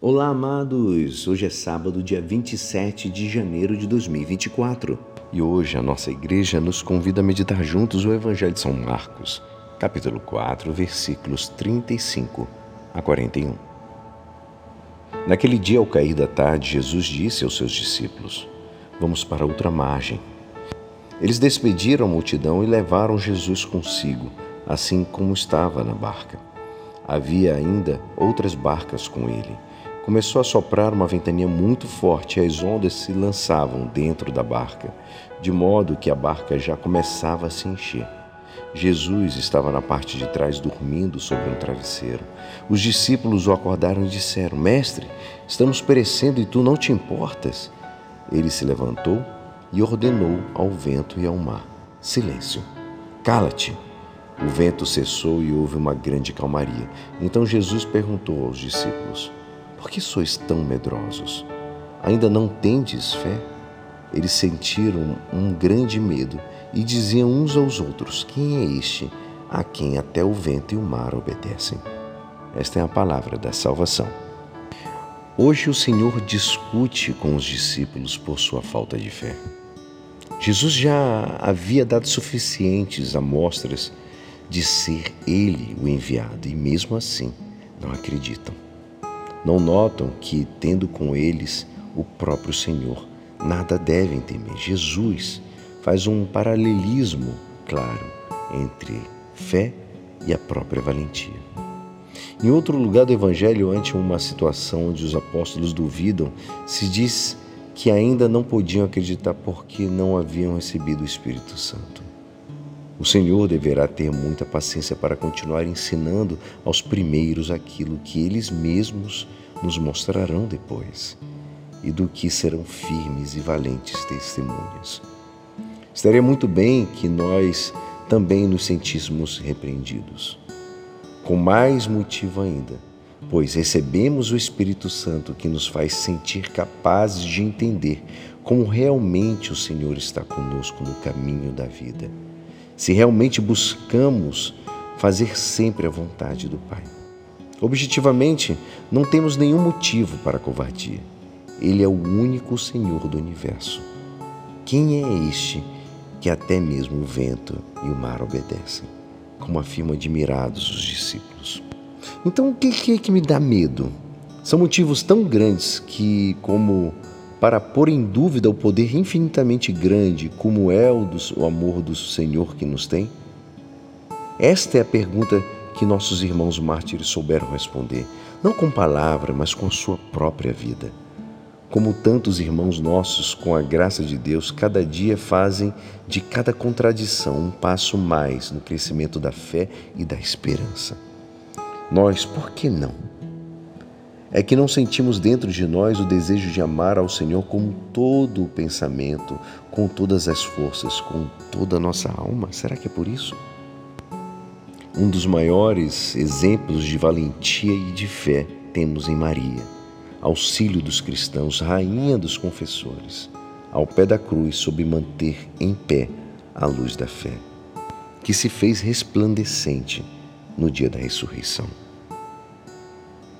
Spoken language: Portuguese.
Olá, amados! Hoje é sábado, dia 27 de janeiro de 2024 e hoje a nossa igreja nos convida a meditar juntos o Evangelho de São Marcos, capítulo 4, versículos 35 a 41. Naquele dia, ao cair da tarde, Jesus disse aos seus discípulos: Vamos para outra margem. Eles despediram a multidão e levaram Jesus consigo, assim como estava na barca. Havia ainda outras barcas com ele Começou a soprar uma ventania muito forte e as ondas se lançavam dentro da barca, de modo que a barca já começava a se encher. Jesus estava na parte de trás dormindo sobre um travesseiro. Os discípulos o acordaram e disseram: Mestre, estamos perecendo e tu não te importas? Ele se levantou e ordenou ao vento e ao mar: Silêncio, cala-te. O vento cessou e houve uma grande calmaria. Então Jesus perguntou aos discípulos: por que sois tão medrosos? Ainda não tendes fé? Eles sentiram um grande medo e diziam uns aos outros: Quem é este a quem até o vento e o mar obedecem? Esta é a palavra da salvação. Hoje o Senhor discute com os discípulos por sua falta de fé. Jesus já havia dado suficientes amostras de ser Ele o enviado e, mesmo assim, não acreditam. Não notam que, tendo com eles o próprio Senhor, nada devem temer. Jesus faz um paralelismo claro entre fé e a própria valentia. Em outro lugar do Evangelho, ante uma situação onde os apóstolos duvidam, se diz que ainda não podiam acreditar porque não haviam recebido o Espírito Santo. O Senhor deverá ter muita paciência para continuar ensinando aos primeiros aquilo que eles mesmos nos mostrarão depois e do que serão firmes e valentes testemunhas. Estaria muito bem que nós também nos sentíssemos repreendidos. Com mais motivo ainda, pois recebemos o Espírito Santo que nos faz sentir capazes de entender como realmente o Senhor está conosco no caminho da vida se realmente buscamos fazer sempre a vontade do Pai. Objetivamente, não temos nenhum motivo para covardia. Ele é o único Senhor do universo. Quem é este que até mesmo o vento e o mar obedecem? Como afirmam admirados os discípulos. Então, o que é que me dá medo? São motivos tão grandes que, como para pôr em dúvida o poder infinitamente grande como é o, do, o amor do Senhor que nos tem? Esta é a pergunta que nossos irmãos mártires souberam responder, não com palavra, mas com sua própria vida. Como tantos irmãos nossos, com a graça de Deus, cada dia fazem de cada contradição um passo mais no crescimento da fé e da esperança. Nós, por que não? É que não sentimos dentro de nós o desejo de amar ao Senhor com todo o pensamento, com todas as forças, com toda a nossa alma? Será que é por isso? Um dos maiores exemplos de valentia e de fé temos em Maria, auxílio dos cristãos, rainha dos confessores, ao pé da cruz, sob manter em pé a luz da fé, que se fez resplandecente no dia da ressurreição.